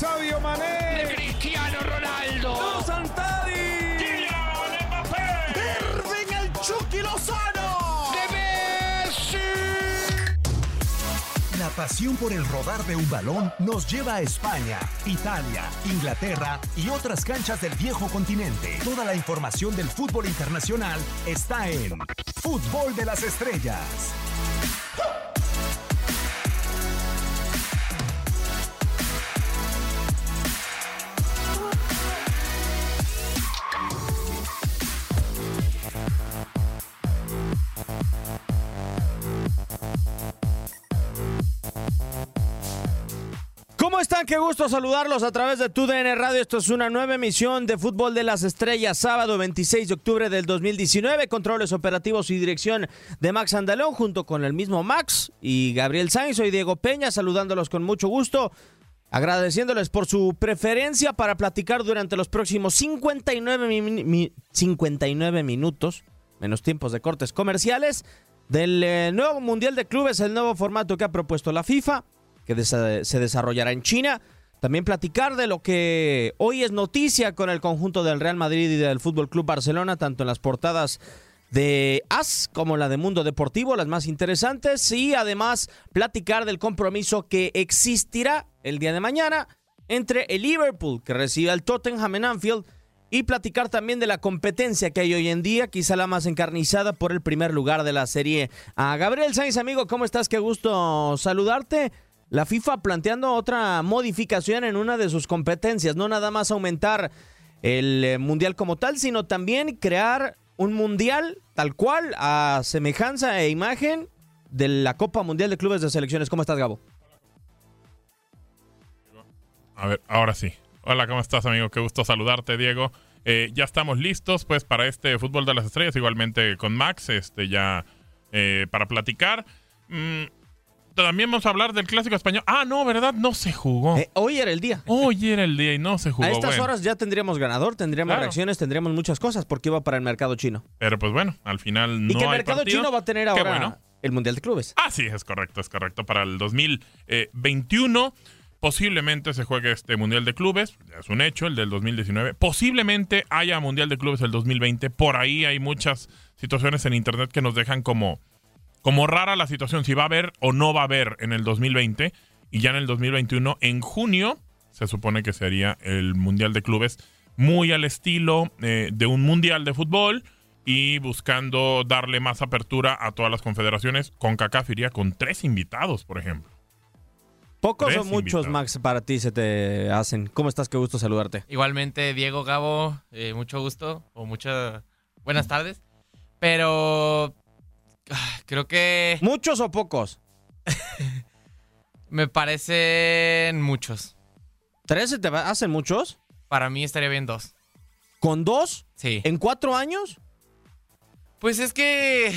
Sadio Mané. Cristiano Ronaldo. ¡No, Santadi! Kylian Mbappé. Irving el Chucky Lozano. De Messi. La pasión por el rodar de un balón nos lleva a España, Italia, Inglaterra y otras canchas del viejo continente. Toda la información del fútbol internacional está en Fútbol de las Estrellas. Están? Qué gusto saludarlos a través de TUDN Radio. Esto es una nueva emisión de Fútbol de las Estrellas, sábado 26 de octubre del 2019. Controles operativos y dirección de Max Andalón, junto con el mismo Max y Gabriel Sainz. Soy Diego Peña, saludándolos con mucho gusto, agradeciéndoles por su preferencia para platicar durante los próximos 59, mi- mi- 59 minutos, menos tiempos de cortes comerciales, del eh, nuevo Mundial de Clubes, el nuevo formato que ha propuesto la FIFA que se desarrollará en China. También platicar de lo que hoy es noticia con el conjunto del Real Madrid y del Fútbol Club Barcelona, tanto en las portadas de AS como la de Mundo Deportivo, las más interesantes, y además platicar del compromiso que existirá el día de mañana entre el Liverpool, que recibe al Tottenham en Anfield, y platicar también de la competencia que hay hoy en día, quizá la más encarnizada por el primer lugar de la Serie A. Gabriel Sainz, amigo, ¿cómo estás? Qué gusto saludarte. La FIFA planteando otra modificación en una de sus competencias, no nada más aumentar el eh, mundial como tal, sino también crear un mundial tal cual a semejanza e imagen de la Copa Mundial de Clubes de Selecciones. ¿Cómo estás, Gabo? A ver, ahora sí. Hola, ¿cómo estás, amigo? Qué gusto saludarte, Diego. Eh, ya estamos listos, pues, para este fútbol de las estrellas, igualmente con Max, este, ya eh, para platicar. Mm, también vamos a hablar del clásico español. Ah, no, ¿verdad? No se jugó. Eh, hoy era el día. Hoy era el día y no se jugó. a estas Bueno, horas ya tendríamos ganador, tendríamos Claro. reacciones, tendríamos muchas cosas porque iba para el mercado chino. Pero pues bueno, al final no y que el hay mercado partido. chino va a tener ahora bueno. el Mundial de Clubes. Ah, sí, es correcto, es correcto. Para el 2021 posiblemente se juegue este Mundial de Clubes, es un hecho, el del 2019. Posiblemente haya Mundial de Clubes el 2020. Por ahí hay muchas situaciones en Internet que nos dejan como, como rara la situación, si va a haber o no va a haber en el 2020. Y ya en el 2021, en junio, se supone que sería el Mundial de Clubes muy al estilo eh, de un Mundial de fútbol y buscando darle más apertura a todas las confederaciones. Con CACAF iría con tres invitados, por ejemplo. ¿Pocos Tres o muchos, invitados. Max, para ti se te hacen? ¿Cómo estás? Qué gusto saludarte. Igualmente, Diego Gabo, eh, mucho gusto o muchas buenas tardes. Pero creo que ¿Muchos o pocos? me parecen muchos. ¿Tres se te hacen muchos? Para mí estaría bien dos. ¿Con dos? Sí. ¿En cuatro años? Pues es que,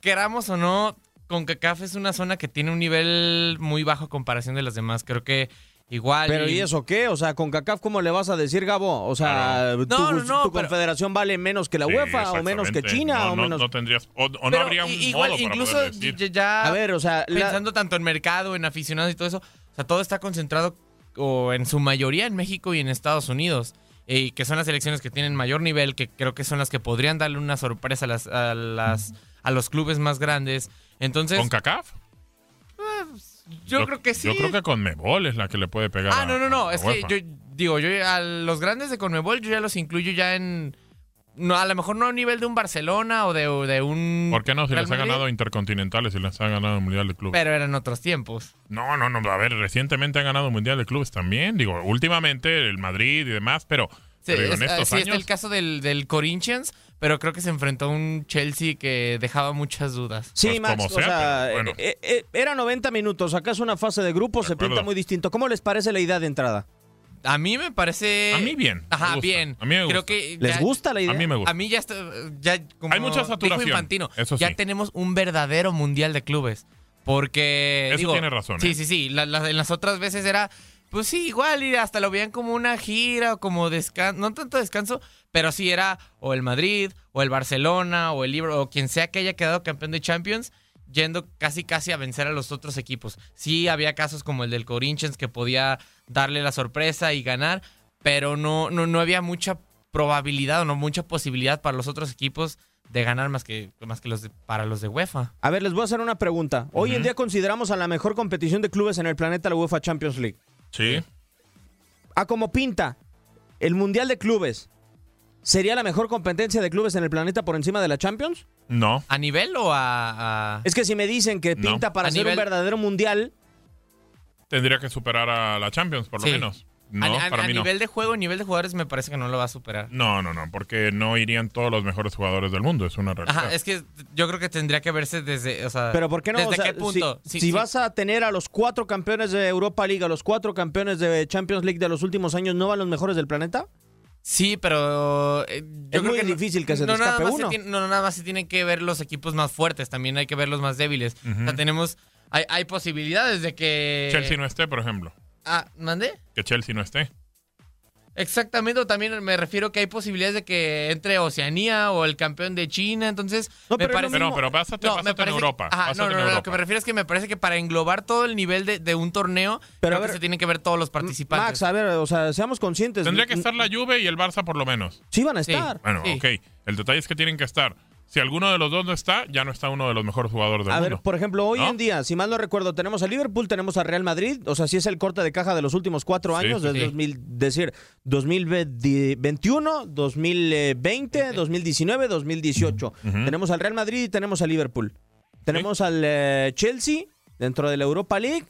queramos o no, CONCACAF es una zona que tiene un nivel muy bajo a comparación de las demás. Creo que igual... ¿Pero y eso qué? O sea, con CACAF, ¿cómo le vas a decir, Gabo? O sea, ¿tu, No, no, no, tu pero- confederación vale menos que la Sí, UEFA o menos que. China No, o no- menos... no tendrías, o, o no habría un igual, modo para incluso poder decir. ya- A ver, o sea, la- pensando tanto en mercado, en aficionados y todo eso, o sea, todo está concentrado o en su mayoría en México y en Estados Unidos. eh, Y que son las elecciones que tienen mayor nivel, que creo que son las que podrían darle una sorpresa a las, a las a los clubes más grandes. Entonces, ¿Con CACAF? Yo, creo que sí. Yo creo que con Mebol es la que le puede pegar. Ah, no, no, no. a Es que yo digo, yo a los grandes de Conmebol yo ya los incluyo ya en. No, a lo mejor no a nivel de un Barcelona o de, de un. ¿Por qué no? Si Real les ha ganado intercontinentales y les ha ganado el Mundial de Clubes. Pero eran otros tiempos. No, no, no. A ver, recientemente han ganado Mundial de Clubes también. Digo, últimamente el Madrid y demás, pero, Sí, pero es- en estos sí, está años. el caso del, del Corinthians, pero creo que se enfrentó a un Chelsea que dejaba muchas dudas. Sí, Pues Max, como o sea, sea, pero bueno. eh, eh, era 90 minutos, acá es una fase de grupo, se pinta muy distinto. ¿Cómo les parece la idea de entrada? A mí me parece. A mí bien. me Ajá, gusta. bien. A mí me gusta. Creo que ¿Les gusta la idea? A mí me gusta. A mí ya está. Ya, como Hay mucha dijo saturación, Infantino, eso ya tenemos un verdadero mundial de clubes. Porque. Eso digo, tiene razón, Sí, ¿eh? sí, sí. La- la- en las otras veces era. Pues sí, igual, y hasta lo veían como una gira o como descanso. No tanto descanso, pero sí era o el Madrid, o el Barcelona, o el Libro, o quien sea que haya quedado campeón de Champions. yendo casi casi a vencer a los otros equipos. Sí había casos como el del Corinthians que podía darle la sorpresa y ganar, pero no, no, no había mucha probabilidad o no mucha posibilidad para los otros equipos de ganar más que, más que los de- para los de UEFA. A ver, les voy a hacer una pregunta. Hoy en día consideramos a la mejor competición de clubes en el planeta la UEFA Champions League. Sí. A como pinta, el Mundial de Clubes, ¿sería la mejor competencia de clubes en el planeta por encima de la Champions? No. ¿A nivel o a...? a- Es que si me dicen que No. pinta para A ser nivel- un verdadero mundial, Tendría que superar a la Champions, por lo Sí. menos. No, a, a- para a mí no. nivel de juego, nivel de jugadores me parece que no lo va a superar. No, no, no, porque no irían todos los mejores jugadores del mundo, es una realidad. Ajá, es que yo creo que tendría que verse desde, o sea, pero ¿por qué no? ¿Desde O sea, qué punto? Si, Sí, si sí. vas a tener a los cuatro campeones de Europa League, a los cuatro campeones de Champions League de los últimos años, ¿no van los mejores del planeta? Sí, pero eh, yo Es creo muy que difícil que se no, nada escape más se uno. tiene- no, no, nada más se tienen que ver los equipos más fuertes, también hay que ver los más débiles. O sea, tenemos, hay, hay posibilidades de que... Chelsea no esté, por ejemplo. Ah, ¿mandé? Que Chelsea no esté. Exactamente, o también me refiero que hay posibilidades de que entre Oceanía o el campeón de China, entonces No, me pero parece... Pero, pero básate, No, me básate en parece- Europa. Ajá, no, no, no, lo que me refiero es que me parece que para englobar todo el nivel de, de un torneo, Pero que se tienen que ver todos los participantes. Max, a ver, o sea, seamos conscientes. Tendría que estar la Juve y el Barça por lo menos. Sí van a Sí. estar. Bueno, Sí. ok. El detalle es que tienen que estar. Si alguno de los dos no está, ya no está uno de los mejores jugadores del A ver, mundo. por ejemplo, hoy ¿No? en día, si mal no recuerdo, tenemos a Liverpool, tenemos a Real Madrid, o sea, si es el corte de caja de los últimos cuatro Sí, años, sí, sí. 2000, decir, 2021, 2020, 2019, 2018. Tenemos al Real Madrid y tenemos a Liverpool. Tenemos al eh, Chelsea dentro de la Europa League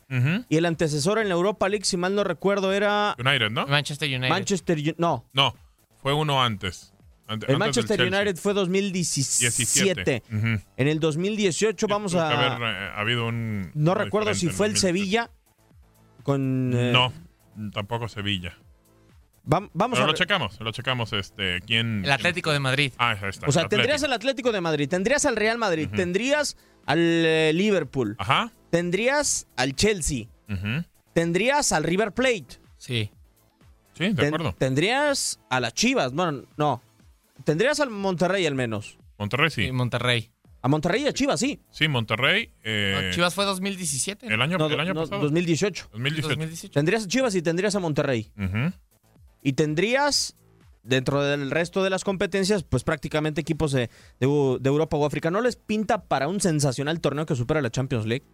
y el antecesor en la Europa League, si mal no recuerdo, era United, ¿no? Manchester United. Manchester United. No, No, fue uno antes. Ante- el Manchester Chelsea. United fue 2017. 17. Ujú. En el 2018 vamos a... haber eh, habido un. No recuerdo si fue el 2003. Sevilla con... eh, No, tampoco Sevilla. vam- vamos Pero a... lo checamos, lo checamos. Este, ¿quién, El Atlético de Madrid. Ah, ahí está. O sea, el tendrías al Atlético de Madrid, tendrías al Real Madrid, tendrías al eh, Liverpool, Ajá. tendrías al Chelsea, tendrías al River Plate, Sí. Sí, de acuerdo. tendrías a las Chivas, bueno, no, tendrías al Monterrey al menos. Monterrey sí. Y Monterrey. A Monterrey y a Chivas, sí. Sí, Monterrey. eh, No, Chivas fue 2017. El año, No, el año no, pasado. 2018. 2018. 2018. Tendrías a Chivas y tendrías a Monterrey. Y tendrías, dentro del resto de las competencias, pues prácticamente equipos de, de Eu- de Europa o África. ¿No les pinta para un sensacional torneo que supera la Champions League?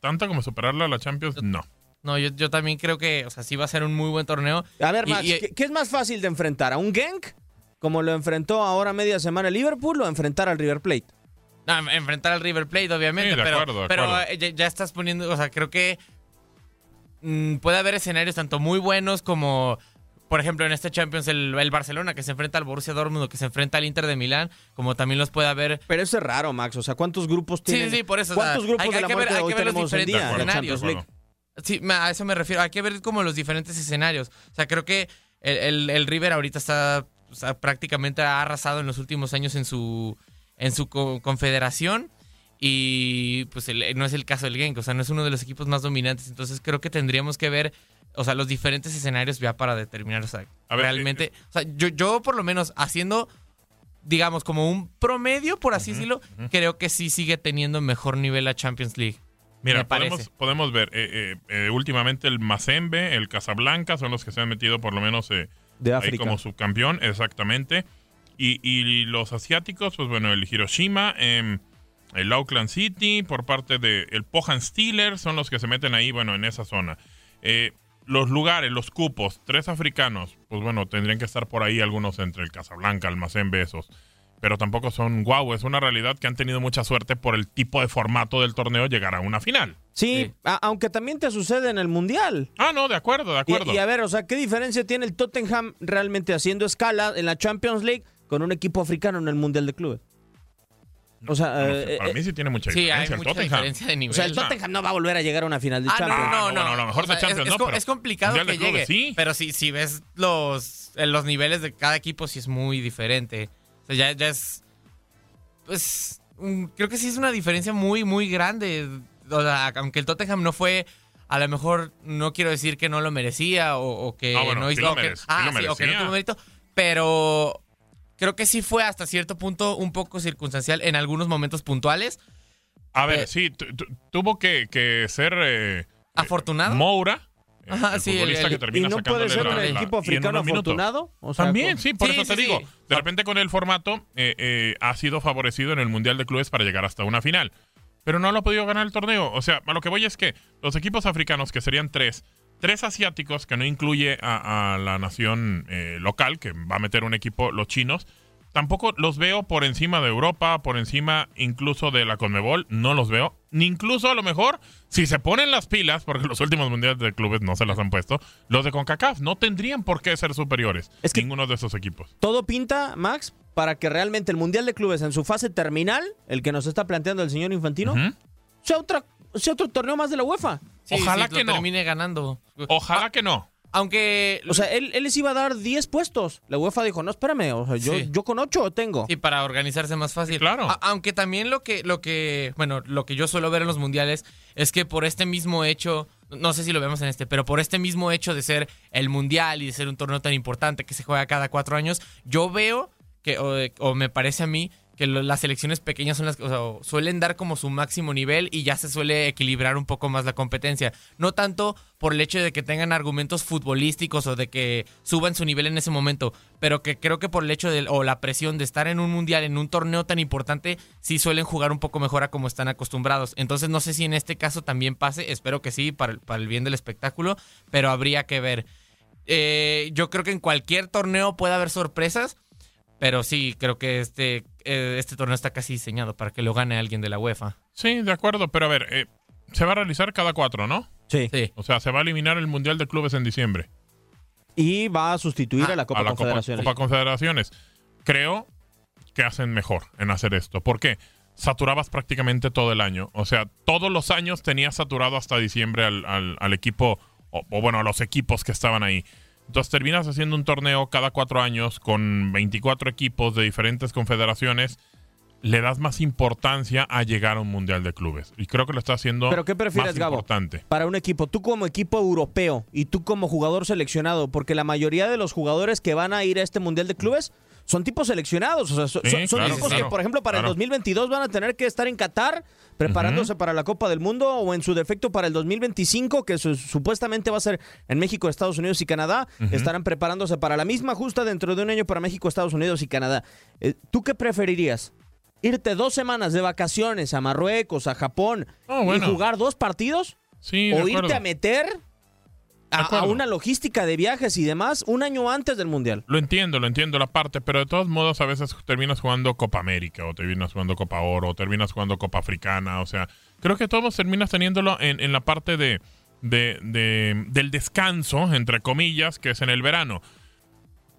Tanto como superarla a la Champions, no. No, yo, yo también creo que, o sea, sí va a ser un muy buen torneo. A ver, Y- Max, y- ¿qué, qué es más fácil de enfrentar? ¿A un Genk? Como lo enfrentó ahora media semana el Liverpool o enfrentar al River Plate. No, enfrentar al River Plate, obviamente, Sí, de pero, acuerdo, de pero acuerdo. eh, ya, ya estás poniendo, o sea, creo que mm, puede haber escenarios tanto muy buenos como, por ejemplo, en este Champions el, el Barcelona que se enfrenta al Borussia Dortmund o que se enfrenta al Inter de Milán, como también los puede haber. Pero eso es raro, Max. O sea, ¿cuántos grupos Sí, tienen? sí, sí, por eso. o sea, ¿Cuántos grupos hay- de hay la que ver- hay que ver los diferentes día escenarios. Sí, a eso me refiero. Hay que ver como los diferentes escenarios. O sea, creo que el, el- el River ahorita está o sea, prácticamente ha arrasado en los últimos años en su en su co- confederación y pues el- no es el caso del Genk, o sea, no es uno de los equipos más dominantes. Entonces creo que tendríamos que ver, o sea, los diferentes escenarios ya para determinar, o sea, A ver, realmente, eh, o sea, yo, yo por lo menos haciendo digamos, como un promedio, por así decirlo, creo que sí sigue teniendo mejor nivel la Champions League. Mira, podemos, podemos ver, eh, eh, eh, últimamente el Mazembe, el Casablanca son los que se han metido por lo menos De ahí África. como subcampeón, exactamente. Y, y los asiáticos, pues bueno, el Hiroshima, em, el Auckland City, por parte del el Pohan Steelers, son los que se meten ahí, bueno, en esa zona. Eh, los lugares, los cupos, tres africanos, pues bueno, tendrían que estar por ahí algunos entre el Casablanca, el Mazembe, esos. Pero tampoco son guau, es una realidad que han tenido mucha suerte por el tipo de formato del torneo llegar a una final. Sí, a- aunque también te sucede en el Mundial. Ah, no, de acuerdo, de acuerdo. y a ver, o sea, ¿qué diferencia tiene el Tottenham realmente haciendo escala en la Champions League con un equipo africano en el Mundial de Clubes? O sea, No sé, eh, para eh, mí sí tiene mucha Sí, hay diferencia el mucha Tottenham. diferencia de nivel. o sea, el Tottenham no va a volver a llegar a una final de Ah, Champions. no, no, no. a lo mejor O sea, Champions es, no, es co- pero es complicado que de Clubes, llegue. sí. Pero si, si ves los, eh, los niveles de cada equipo, sí es muy diferente. O sea, ya, ya es. Pues. un- creo que sí es una diferencia muy, muy grande. O sea, aunque el Tottenham no fue. A lo mejor no quiero decir que no lo merecía o, o que Ah, bueno, no sí hizo. lo o que- sí ah, sí, o que no tuvo mérito. Pero creo que sí fue hasta cierto punto un poco circunstancial en algunos momentos puntuales. A ver, Eh, sí, tu- tu- tuvo que, que ser eh, ¿Afortunado? Moura. Ajá, el sí, el- futbolista el- que ¿Y no puede ser la- un la- equipo africano afortunado? O sea, También, sí, por Sí, eso sí, te digo. De repente con el formato eh, eh, ha sido favorecido en el Mundial de Clubes para llegar hasta una final. Pero no lo ha podido ganar el torneo. O sea, a lo que voy es que los equipos africanos, que serían tres, tres asiáticos, que no incluye a, a la nación eh, local, que va a meter un equipo, los chinos, tampoco los veo por encima de Europa, por encima incluso de la Conmebol, no los veo. Ni incluso a lo mejor, si se ponen las pilas, porque los últimos mundiales de clubes no se las han puesto, los de CONCACAF no tendrían por qué ser superiores. Es que- ninguno de esos equipos. Todo pinta, Max, para que realmente el Mundial de Clubes en su fase terminal, el que nos está planteando el señor Infantino, sea, otra, sea otro torneo más de la UEFA. Sí, Ojalá sí, lo que no. termine ganando. Ojalá que no. Aunque. O sea, él, él les iba a dar 10 puestos. La UEFA dijo, no, espérame, o sea, yo, Sí. yo con 8 tengo. Sí, para organizarse más fácil. Claro. A- aunque también lo que, lo que, bueno, lo que yo suelo ver en los mundiales es que por este mismo hecho, no sé si lo vemos en este, pero por este mismo hecho de ser el mundial y de ser un torneo tan importante que se juega cada cuatro años, yo veo que, o, o me parece a mí, que las selecciones pequeñas son las que suelen dar como su máximo nivel y ya se suele equilibrar un poco más la competencia. No tanto por el hecho de que tengan argumentos futbolísticos o de que suban su nivel en ese momento, pero que creo que por el hecho de, o la presión de estar en un mundial, en un torneo tan importante, sí suelen jugar un poco mejor a como están acostumbrados. Entonces no sé si en este caso también pase, espero que sí, para el, para el bien del espectáculo, pero habría que ver. Eh, yo creo que en cualquier torneo puede haber sorpresas, pero sí, creo que este, eh, este torneo está casi diseñado para que lo gane alguien de la UEFA. Sí, de acuerdo, pero a ver, eh, se va a realizar cada cuatro, ¿no? Sí. Sí. O sea, se va a eliminar el Mundial de Clubes en diciembre. Y va a sustituir Ah, a la Copa a la Copa, Confederaciones. Copa Confederaciones. Creo que hacen mejor en hacer esto. ¿Por qué? Saturabas prácticamente todo el año. O sea, todos los años tenías saturado hasta diciembre al, al- al equipo, o, o bueno, a los equipos que estaban ahí. Entonces terminas haciendo un torneo cada cuatro años con 24 equipos de diferentes confederaciones. Le das más importancia a llegar a un mundial de clubes. Y creo que lo está haciendo ¿Pero qué prefieres, más Gabo? importante. Para un equipo, tú como equipo europeo y tú como jugador seleccionado, porque la mayoría de los jugadores que van a ir a este Mundial de Clubes son tipos seleccionados. O sea, Sí, son, claro, tipos claro, que, por ejemplo, para claro. el 2022 van a tener que estar en Qatar preparándose para la Copa del Mundo o en su defecto para el 2025, que su- supuestamente va a ser en México, Estados Unidos y Canadá. Estarán preparándose para la misma justa dentro de un año para México, Estados Unidos y Canadá. Eh, ¿Tú qué preferirías? ¿Irte dos semanas de vacaciones a Marruecos, a Japón Oh, bueno. y jugar dos partidos? Sí, o irte a meter a, una logística de viajes y demás un año antes del Mundial. Lo entiendo, lo entiendo la parte, pero de todos modos a veces terminas jugando Copa América o terminas jugando Copa Oro o terminas jugando Copa Africana, o sea, creo que todos terminas teniéndolo en, en la parte de, de- de- del descanso, entre comillas, que es en el verano.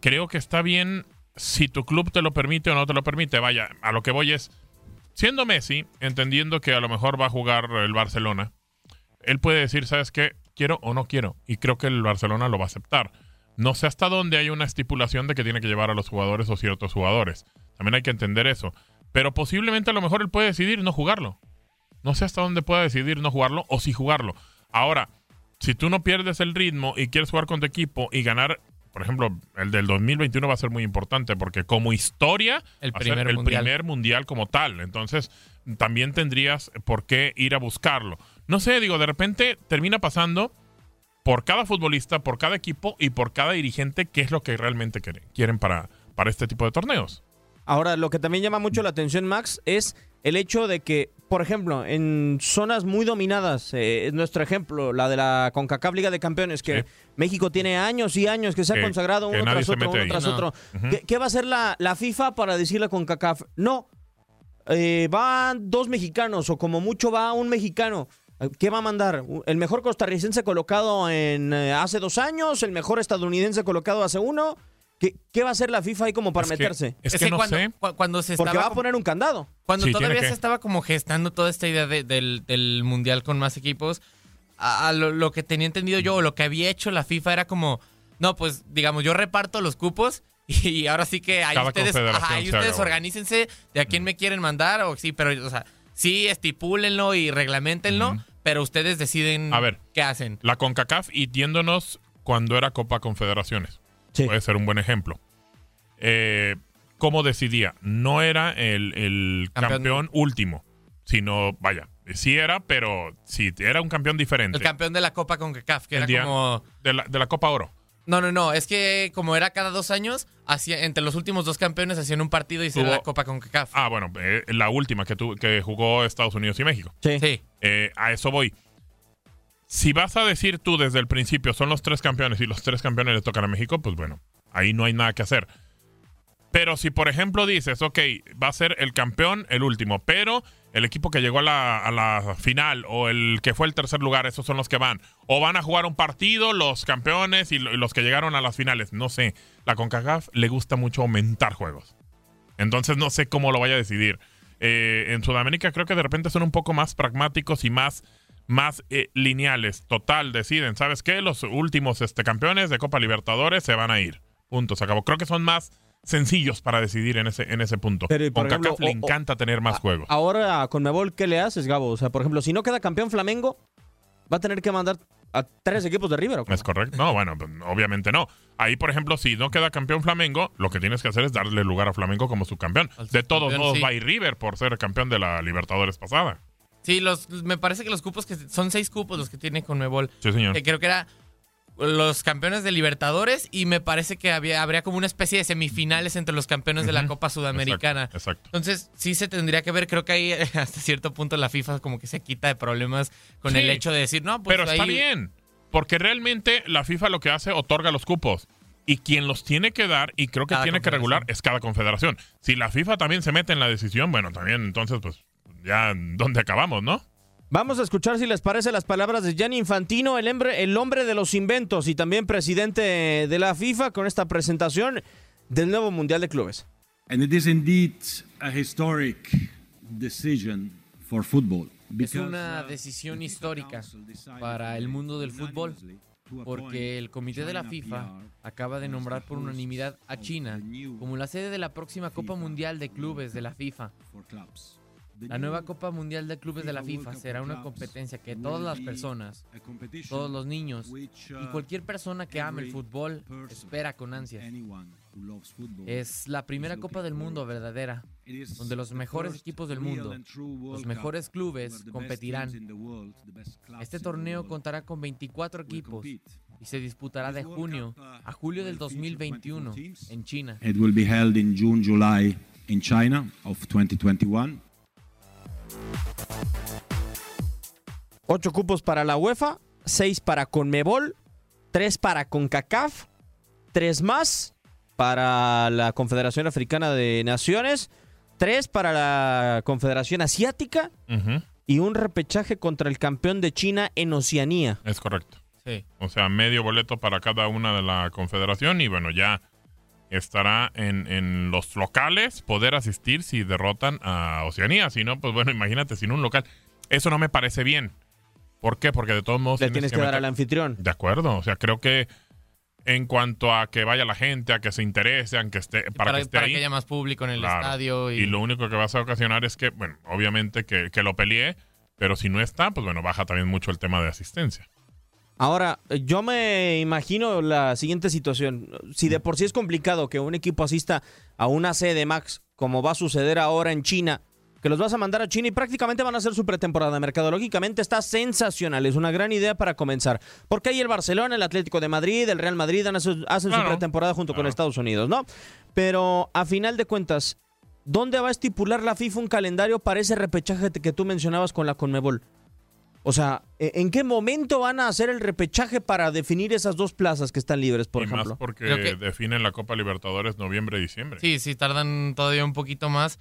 Creo que está bien si tu club te lo permite o no te lo permite. Vaya, a lo que voy es, siendo Messi, entendiendo que a lo mejor va a jugar el Barcelona, él puede decir, ¿sabes qué? Quiero o no quiero. Y creo que el Barcelona lo va a aceptar. No sé hasta dónde hay una estipulación de que tiene que llevar a los jugadores o ciertos jugadores. También hay que entender eso. Pero posiblemente a lo mejor él puede decidir no jugarlo. No sé hasta dónde pueda decidir no jugarlo o si jugarlo. Ahora, si tú no pierdes el ritmo y quieres jugar con tu equipo y ganar, por ejemplo, el del 2021 va a ser muy importante porque como historia El va a ser el mundial. primer mundial como tal. Entonces, también tendrías por qué ir a buscarlo. No sé, digo, de repente termina pasando por cada futbolista, por cada equipo y por cada dirigente qué es lo que realmente quieren, para, para este tipo de torneos. Ahora, lo que también llama mucho la atención, Max, es el hecho de que, por ejemplo, en zonas muy dominadas, eh, es nuestro ejemplo, la de la CONCACAF Liga de Campeones, que Sí. México tiene años y años que se ha Que- consagrado uno tras otro, uno ahí. tras No. otro. Ujú. ¿Qué, qué va a hacer la, la FIFA para decirle a CONCACAF? No, eh, van dos mexicanos o como mucho va un mexicano. ¿Qué va a mandar? ¿El mejor costarricense colocado en eh, hace dos años? ¿El mejor estadounidense colocado hace uno? ¿Qué, qué va a hacer la FIFA ahí como para Es que- meterse? es que no cuando, sé. cu- cuando se Porque estaba va a poner un candado. Cuando Sí, todavía se que. estaba como gestando toda esta idea de- del, del mundial con más equipos, a, a lo, lo que tenía entendido yo, o lo que había hecho la FIFA era como, no, pues digamos, yo reparto los cupos y ahora sí que ahí Cada ustedes, ajá, ahí ustedes organícense de a quién me quieren mandar, o sí, pero, o sea, sí estipúlenlo y reglamentenlo. Pero ustedes deciden A ver. qué hacen. La CONCACAF y yéndonos cuando era Copa Confederaciones. Sí. Puede ser un buen ejemplo. Eh, ¿Cómo decidía? No era el, el Campeón. campeón. último. sino, vaya, sí era, pero sí, era un campeón diferente. El campeón de la Copa con CACAF, que El era día como... de, la, de la Copa Oro. No, no, no, es que como era cada dos años, hacía, entre los últimos dos campeones hacían un partido y se la Copa con CACAF. Ah, bueno, eh, la última que, tu- que jugó Estados Unidos y México. Sí. Sí. Eh, a eso voy. Si vas a decir tú desde el principio son los tres campeones y los tres campeones le tocan a México, pues bueno, ahí no hay nada que hacer. Pero si por ejemplo dices, ok, va a ser el campeón el último, pero el equipo que llegó a la, final o el que fue el tercer lugar, esos son los que van. O van a jugar un partido los campeones y los que llegaron a las finales. No sé, la CONCACAF le gusta mucho aumentar juegos. Entonces no sé cómo lo vaya a decidir. Eh, en Sudamérica creo que de repente son un poco más pragmáticos y más, más eh, lineales. Total, deciden, ¿sabes qué? Los últimos este, campeones de Copa Libertadores se van a ir. Punto, se acabó. Creo que son más sencillos para decidir en ese, en ese punto. Pero, y Con ejemplo, le o- o- encanta tener más juegos. Ahora con Mebol, ¿qué le haces, Gabo? O sea, por ejemplo, si no queda campeón Flamengo, va a tener que mandar a tres equipos de River. ¿o? ¿Es correcto? No, bueno, pues, obviamente no. Ahí, por ejemplo, si no queda campeón Flamengo, lo que tienes que hacer es darle lugar a Flamengo como subcampeón. Al De todos modos, sí. va a ir River por ser campeón de la Libertadores pasada. Sí, los, me parece que los cupos que son seis cupos los que tiene con Mebol. Sí, señor. Que creo que era los campeones de Libertadores y me parece que había, habría como una especie de semifinales entre los campeones de la. Copa Sudamericana. Exacto, exacto. Entonces, sí se tendría que ver, creo que ahí hasta cierto punto la FIFA como que se quita de problemas con Sí. el hecho de decir, no, pues Pero está bien, porque realmente la FIFA lo que hace, otorga los cupos. Y quien los tiene que dar, y creo que Cada tiene que regular, es cada confederación. Si la FIFA también se mete en la decisión, bueno, también entonces, pues, ya, ¿dónde acabamos, no? Vamos a escuchar si les parece las palabras de Gianni Infantino, el hombre, el hombre de los inventos y también presidente de la FIFA con esta presentación del nuevo Mundial de Clubes. And it is indeed a historic decision for football. Es because, una decisión the FIFA histórica para el mundo del fútbol porque el comité de la China FIFA acaba de as nombrar the por host unanimidad a of China como la sede de la próxima Copa Mundial de Clubes de la FIFA. La nueva Copa Mundial de Clubes de la FIFA será una competencia que todas las personas, todos los niños which, y uh, cualquier persona que ame el fútbol espera con ansias. Es la primera Copa del Mundo verdadera, donde los mejores equipos del mundo, los mejores clubes competirán. Este torneo contará con 24 will equipos y se disputará de junio uh, a julio del will feature 2021 24 teams. en China. It will be held in June, July in China of 2021. Ocho cupos para la UEFA, seis para Conmebol, tres para CONCACAF, tres más para la Confederación Africana de Naciones, tres para la Confederación Asiática y un repechaje contra el campeón de China en Oceanía. Es correcto. Sí. O sea, medio boleto para cada una de la confederación y bueno, ya estará en, en los locales poder asistir si derrotan a Oceanía. Si no, pues bueno, imagínate, sin un local. Eso no me parece bien. ¿Por qué? Porque de todos modos... Le tienes que dar al anfitrión. De acuerdo, o sea, creo que en cuanto a que vaya la gente, a que se interese, a que esté, para, Para, que esté para ahí, que haya más público en el Claro. estadio. Y, y lo único que vas a ocasionar es que, bueno, obviamente que, que lo peleé, pero si no está, pues bueno, baja también mucho el tema de asistencia. Ahora, yo me imagino la siguiente situación. Si de por sí es complicado que un equipo asista a una sede Max, como va a suceder ahora en China, que los vas a mandar a China y prácticamente van a hacer su pretemporada. Mercadológicamente está sensacional, es una gran idea para comenzar. Porque ahí el Barcelona, el Atlético de Madrid, el Real Madrid hacen su pretemporada junto con. Estados Unidos, ¿no? Pero a final de cuentas, ¿dónde va a estipular la FIFA un calendario para ese repechaje que tú mencionabas con la Conmebol? O sea, ¿e- ¿en qué momento van a hacer el repechaje para definir esas dos plazas que están libres, por y ejemplo? más porque que- definen la Copa Libertadores noviembre-diciembre. Sí, sí, tardan todavía un poquito más.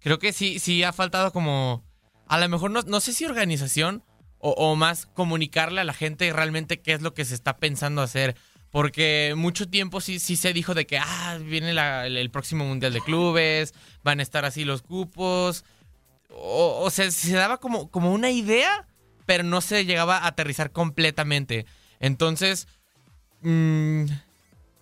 Creo que sí, sí ha faltado como, a lo mejor no, no sé si organización o, o más comunicarle a la gente realmente qué es lo que se está pensando hacer. Porque mucho tiempo sí, sí se dijo de que, ah, viene la- el, el próximo Mundial de Clubes, van a estar así los cupos. O, o sea, se daba como, como una idea, pero no se llegaba a aterrizar completamente. Entonces, mm,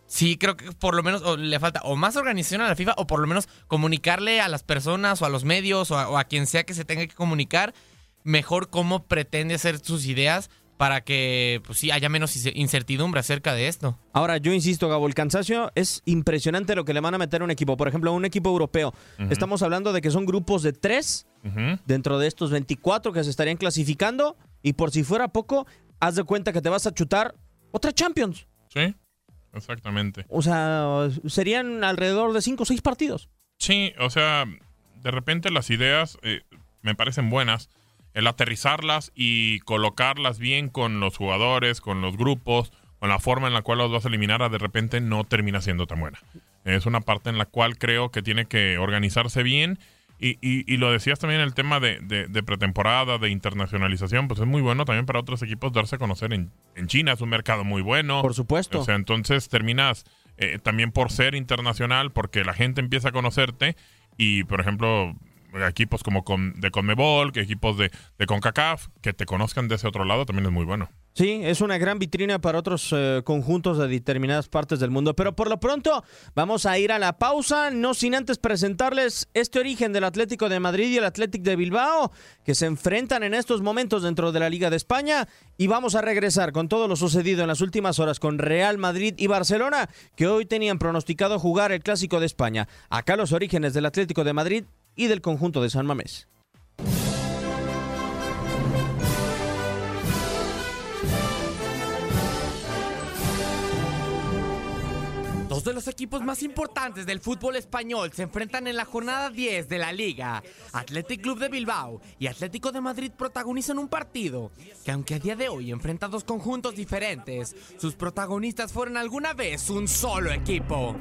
Sí, creo que por lo menos o le falta o más organización a la FIFA o por lo menos comunicarle a las personas o a los medios o a, o a quien sea que se tenga que comunicar mejor cómo pretende hacer sus ideas para que pues sí haya menos ince- incertidumbre acerca de esto. Ahora, yo insisto, Gabo, el cansancio es impresionante lo que le van a meter a un equipo. Por ejemplo, a un equipo europeo. Estamos hablando de que son grupos de tres Dentro de estos 24 que se estarían clasificando. Y por si fuera poco, haz de cuenta que te vas a chutar otra Champions. Sí, exactamente. O sea, serían alrededor de 5 o 6 partidos. Sí, o sea, de repente las ideas eh, me parecen buenas. El aterrizarlas y colocarlas bien con los jugadores, con los grupos, con la forma en la cual los vas a eliminar, de repente no termina siendo tan buena. Es una parte en la cual creo que tiene que organizarse bien. Y, y- y lo decías también el tema de, de- de pretemporada, de internacionalización, pues es muy bueno también para otros equipos darse a conocer en, en China, es un mercado muy bueno. Por supuesto. O sea, entonces terminas eh, también por ser internacional, porque la gente empieza a conocerte y, por ejemplo, equipos como con, de Conmebol, que equipos de, de CONCACAF, que te conozcan de ese otro lado también es muy bueno. Sí, es una gran vitrina para otros eh, conjuntos de determinadas partes del mundo. Pero por lo pronto vamos a ir a la pausa, no sin antes presentarles este origen del Atlético de Madrid y el Atlético de Bilbao, que se enfrentan en estos momentos dentro de la Liga de España. Y vamos a regresar con todo lo sucedido en las últimas horas con Real Madrid y Barcelona, que hoy tenían pronosticado jugar el Clásico de España. Acá los orígenes del Atlético de Madrid y del conjunto de San Mamés. Dos de los equipos más importantes del fútbol español se enfrentan en la jornada 10 de la liga. Athletic Club de Bilbao y Atlético de Madrid protagonizan un partido que aunque a día de hoy enfrenta dos conjuntos diferentes, sus protagonistas fueron alguna vez un solo equipo.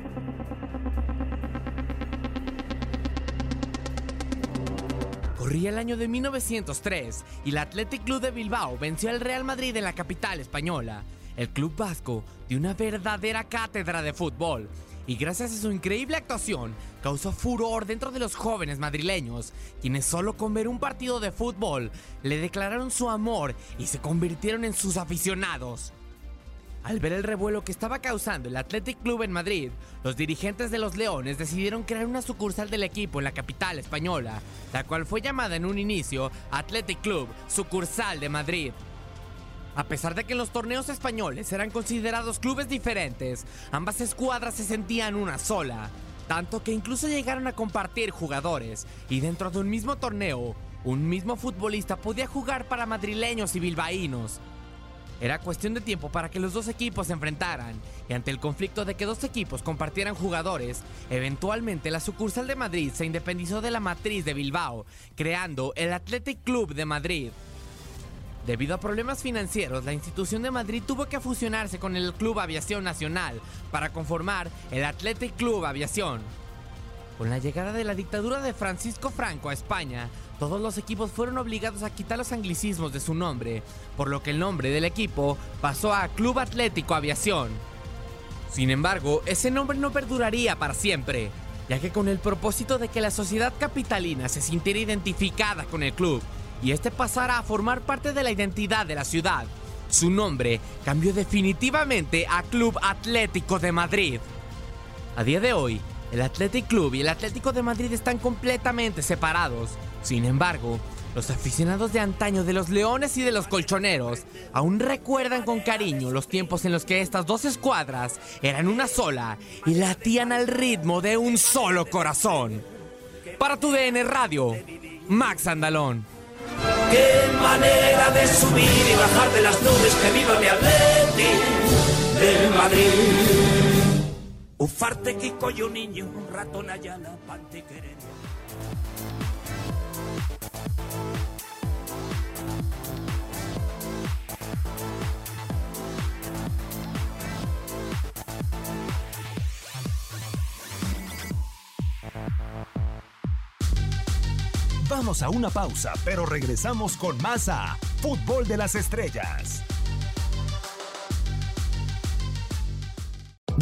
Corría el año de 1903 y el Athletic Club de Bilbao venció al Real Madrid en la capital española. El club vasco dio una verdadera cátedra de fútbol y gracias a su increíble actuación causó furor dentro de los jóvenes madrileños, quienes solo con ver un partido de fútbol le declararon su amor y se convirtieron en sus aficionados. Al ver el revuelo que estaba causando el Athletic Club en Madrid, los dirigentes de los Leones decidieron crear una sucursal del equipo en la capital española, la cual fue llamada en un inicio Athletic Club Sucursal de Madrid. A pesar de que en los torneos españoles eran considerados clubes diferentes, ambas escuadras se sentían una sola, tanto que incluso llegaron a compartir jugadores, y dentro de un mismo torneo, un mismo futbolista podía jugar para madrileños y bilbaínos. Era cuestión de tiempo para que los dos equipos se enfrentaran, y ante el conflicto de que dos equipos compartieran jugadores, eventualmente la sucursal de Madrid se independizó de la matriz de Bilbao, creando el Athletic Club de Madrid. Debido a problemas financieros, la institución de Madrid tuvo que fusionarse con el Club Aviación Nacional para conformar el Athletic Club Aviación. Con la llegada de la dictadura de Francisco Franco a España, todos los equipos fueron obligados a quitar los anglicismos de su nombre, por lo que el nombre del equipo pasó a Club Atlético Aviación. Sin embargo, ese nombre no perduraría para siempre, ya que con el propósito de que la sociedad capitalina se sintiera identificada con el club y este pasara a formar parte de la identidad de la ciudad, su nombre cambió definitivamente a Club Atlético de Madrid. A día de hoy, el Athletic Club y el Atlético de Madrid están completamente separados. Sin embargo, los aficionados de antaño de los Leones y de los Colchoneros aún recuerdan con cariño los tiempos en los que estas dos escuadras eran una sola y latían al ritmo de un solo corazón. Para tu DN Radio, Max Andalón. Qué manera de subir y bajar de las nubes que viva mi Atleti del Madrid. Ufarte Kiko y un niño, ratón Ayala, Pantiquereño. Vamos a una pausa, pero regresamos con más a Fútbol de las Estrellas.